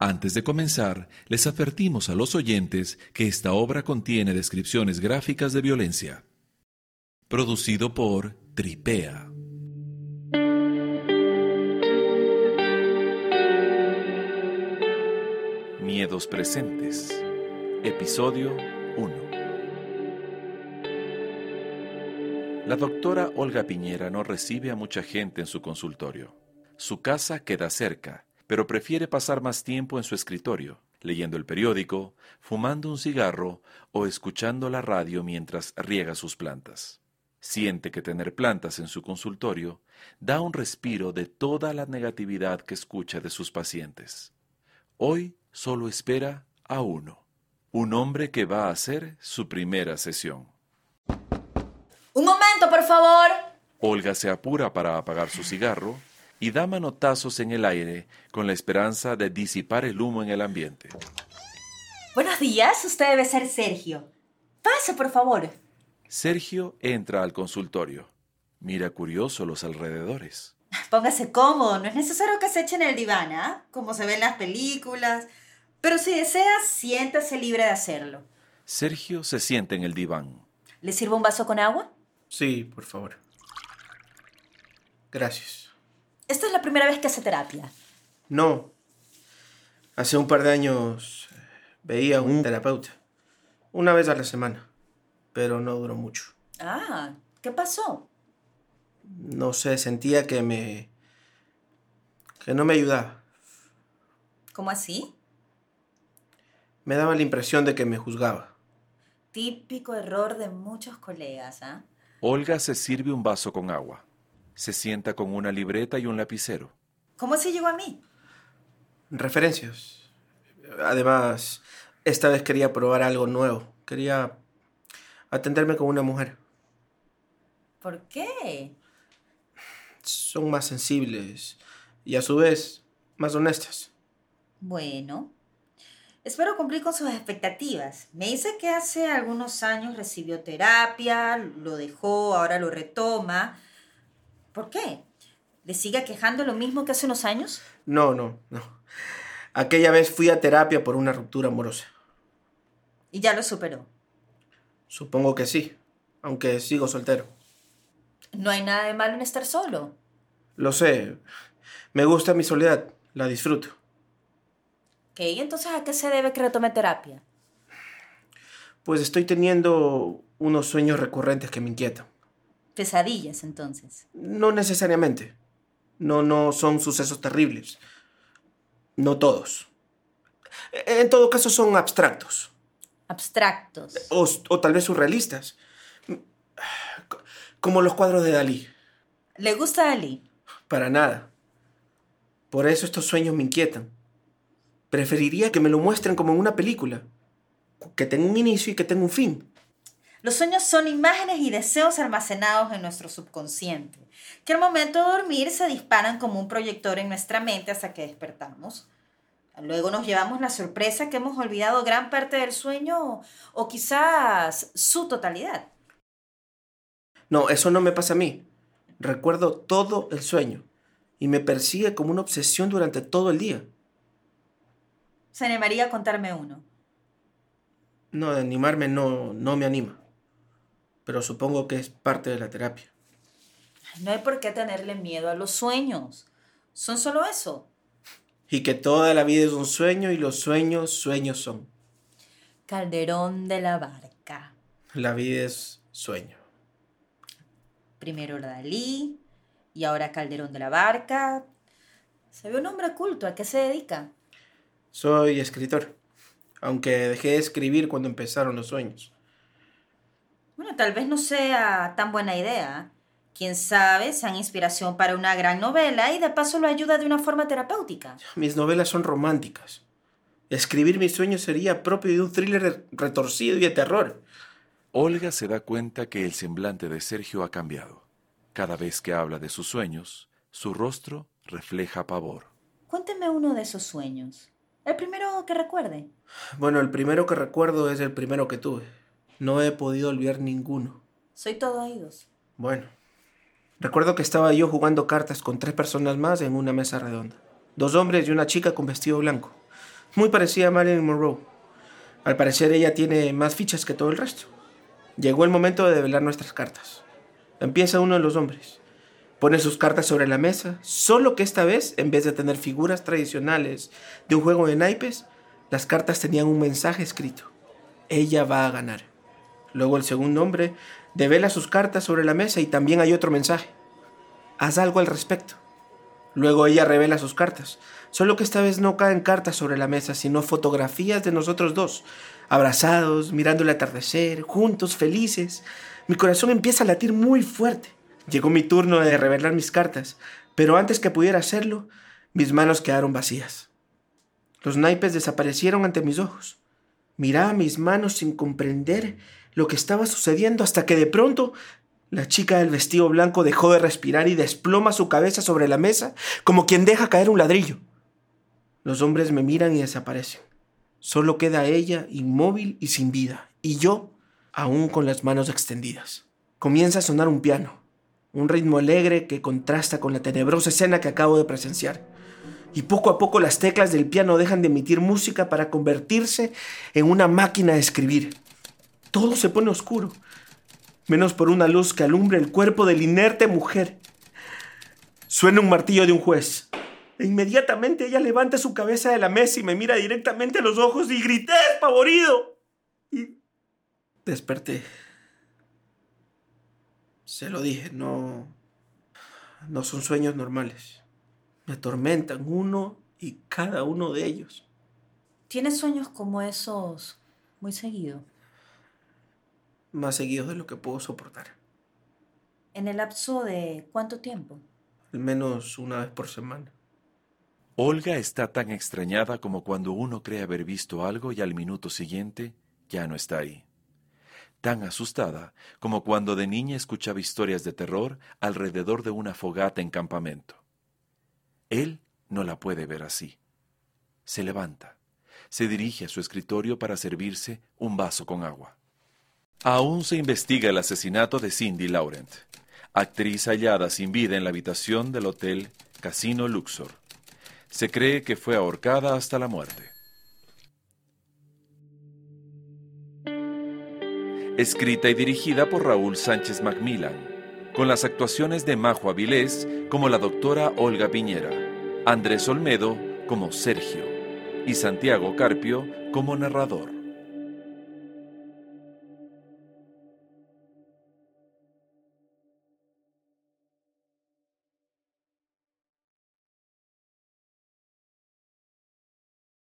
Antes de comenzar, les advertimos a los oyentes que esta obra contiene descripciones gráficas de violencia. Producido por Tripea. Miedos presentes. Episodio 1. La doctora Olga Piñera no recibe a mucha gente en su consultorio. Su casa queda cerca, pero prefiere pasar más tiempo en su escritorio, leyendo el periódico, fumando un cigarro o escuchando la radio mientras riega sus plantas. Siente que tener plantas en su consultorio da un respiro de toda la negatividad que escucha de sus pacientes. Hoy solo espera a uno, un hombre que va a hacer su primera sesión. Un momento, por favor. Olga se apura para apagar su cigarro y da manotazos en el aire con la esperanza de disipar el humo en el ambiente. Buenos días, usted debe ser Sergio. Pase, por favor. Sergio entra al consultorio. Mira curioso los alrededores. Póngase cómodo, no es necesario que se eche en el diván, ¿ah? Como se ve en las películas. Pero si desea, siéntase libre de hacerlo. Sergio se sienta en el diván. ¿Le sirvo un vaso con agua? Sí, por favor. Gracias. Esta es la primera vez que hace terapia. No. Hace un par de años eh, veía a un terapeuta. Una vez a la semana. Pero no duró mucho. Ah, ¿qué pasó? No sé, sentía que me... que no me ayudaba. ¿Cómo así? Me daba la impresión de que me juzgaba. Típico error de muchos colegas, ¿ah? Olga se sirve un vaso con agua. Se sienta con una libreta y un lapicero. ¿Cómo se llegó a mí? Referencias. Además, esta vez quería probar algo nuevo. Quería atenderme con una mujer. ¿Por qué? Son más sensibles y a su vez más honestas. Bueno, espero cumplir con sus expectativas. Me dice que hace algunos años recibió terapia, lo dejó, ahora lo retoma. ¿Por qué? ¿Le sigue quejando lo mismo que hace unos años? No, no, no. Aquella vez fui a terapia por una ruptura amorosa. Y ya lo superó. Supongo que sí, aunque sigo soltero. No hay nada de malo en estar solo. Lo sé. Me gusta mi soledad, la disfruto. Ok, entonces ¿a qué se debe que retome terapia? Pues estoy teniendo unos sueños recurrentes que me inquietan. Pesadillas, entonces. No necesariamente. No, no son sucesos terribles. No todos. En todo caso son abstractos. Abstractos. O, o tal vez surrealistas. Como los cuadros de Dalí. ¿Le gusta Dalí? Para nada. Por eso estos sueños me inquietan. Preferiría que me lo muestren como en una película. Que tenga un inicio y que tenga un fin. Los sueños son imágenes y deseos almacenados en nuestro subconsciente, que al momento de dormir se disparan como un proyector en nuestra mente hasta que despertamos. Luego nos llevamos la sorpresa que hemos olvidado gran parte del sueño o quizás su totalidad. No, eso no me pasa a mí. Recuerdo todo el sueño y me persigue como una obsesión durante todo el día. Se animaría a contarme uno. No, de animarme no, no me anima. Pero supongo que es parte de la terapia. No hay por qué tenerle miedo a los sueños. Son solo eso. Y que toda la vida es un sueño y los sueños, sueños son. Calderón de la Barca. La vida es sueño. Primero Dalí y ahora Calderón de la Barca. Se ve un hombre culto. ¿A qué se dedica? Soy escritor, aunque dejé de escribir cuando empezaron los sueños. Bueno, tal vez no sea tan buena idea. Quién sabe, sean inspiración para una gran novela y de paso lo ayuda de una forma terapéutica. Mis novelas son románticas. Escribir mis sueños sería propio de un thriller retorcido y de terror. Olga se da cuenta que el semblante de Sergio ha cambiado. Cada vez que habla de sus sueños, su rostro refleja pavor. Cuénteme uno de esos sueños. El primero que recuerde. Bueno, el primero que recuerdo es el primero que tuve. No he podido olvidar ninguno. Soy todo oídos. Bueno, recuerdo que estaba yo jugando cartas con tres personas más en una mesa redonda. Dos hombres y una chica con vestido blanco. Muy parecida a Marilyn Monroe. Al parecer ella tiene más fichas que todo el resto. Llegó el momento de develar nuestras cartas. Empieza uno de los hombres. Pone sus cartas sobre la mesa, solo que esta vez, en vez de tener figuras tradicionales de un juego de naipes, las cartas tenían un mensaje escrito. Ella va a ganar. Luego el segundo hombre devela sus cartas sobre la mesa y también hay otro mensaje. Haz algo al respecto. Luego ella revela sus cartas, solo que esta vez no caen cartas sobre la mesa, sino fotografías de nosotros dos, abrazados, mirando el atardecer, juntos, felices. Mi corazón empieza a latir muy fuerte. Llegó mi turno de revelar mis cartas, pero antes que pudiera hacerlo, mis manos quedaron vacías. Los naipes desaparecieron ante mis ojos. Miraba mis manos sin comprender lo que estaba sucediendo hasta que de pronto la chica del vestido blanco dejó de respirar y desploma su cabeza sobre la mesa como quien deja caer un ladrillo. Los hombres me miran y desaparecen. Solo queda ella inmóvil y sin vida, y yo aún con las manos extendidas. Comienza a sonar un piano, un ritmo alegre que contrasta con la tenebrosa escena que acabo de presenciar. Y poco a poco las teclas del piano dejan de emitir música para convertirse en una máquina de escribir. Todo se pone oscuro, menos por una luz que alumbra el cuerpo de la inerte mujer. Suena un martillo de un juez. E inmediatamente ella levanta su cabeza de la mesa y me mira directamente a los ojos y grité despavorido. Y desperté. Se lo dije, no. No son sueños normales. Me atormentan uno y cada uno de ellos. ¿Tienes sueños como esos muy seguido? Más seguidos de lo que puedo soportar. ¿En el lapso de cuánto tiempo? Al menos una vez por semana. Olga está tan extrañada como cuando uno cree haber visto algo y al minuto siguiente ya no está ahí. Tan asustada como cuando de niña escuchaba historias de terror alrededor de una fogata en campamento. Él no la puede ver así. Se levanta, se dirige a su escritorio para servirse un vaso con agua. Aún se investiga el asesinato de Cindy Laurent, actriz hallada sin vida en la habitación del hotel Casino Luxor. Se cree que fue ahorcada hasta la muerte. Escrita y dirigida por Raúl Sánchez Macmillan, con las actuaciones de Majo Avilés como la doctora Olga Piñera, Andrés Olmedo como Sergio y Santiago Carpio como narrador.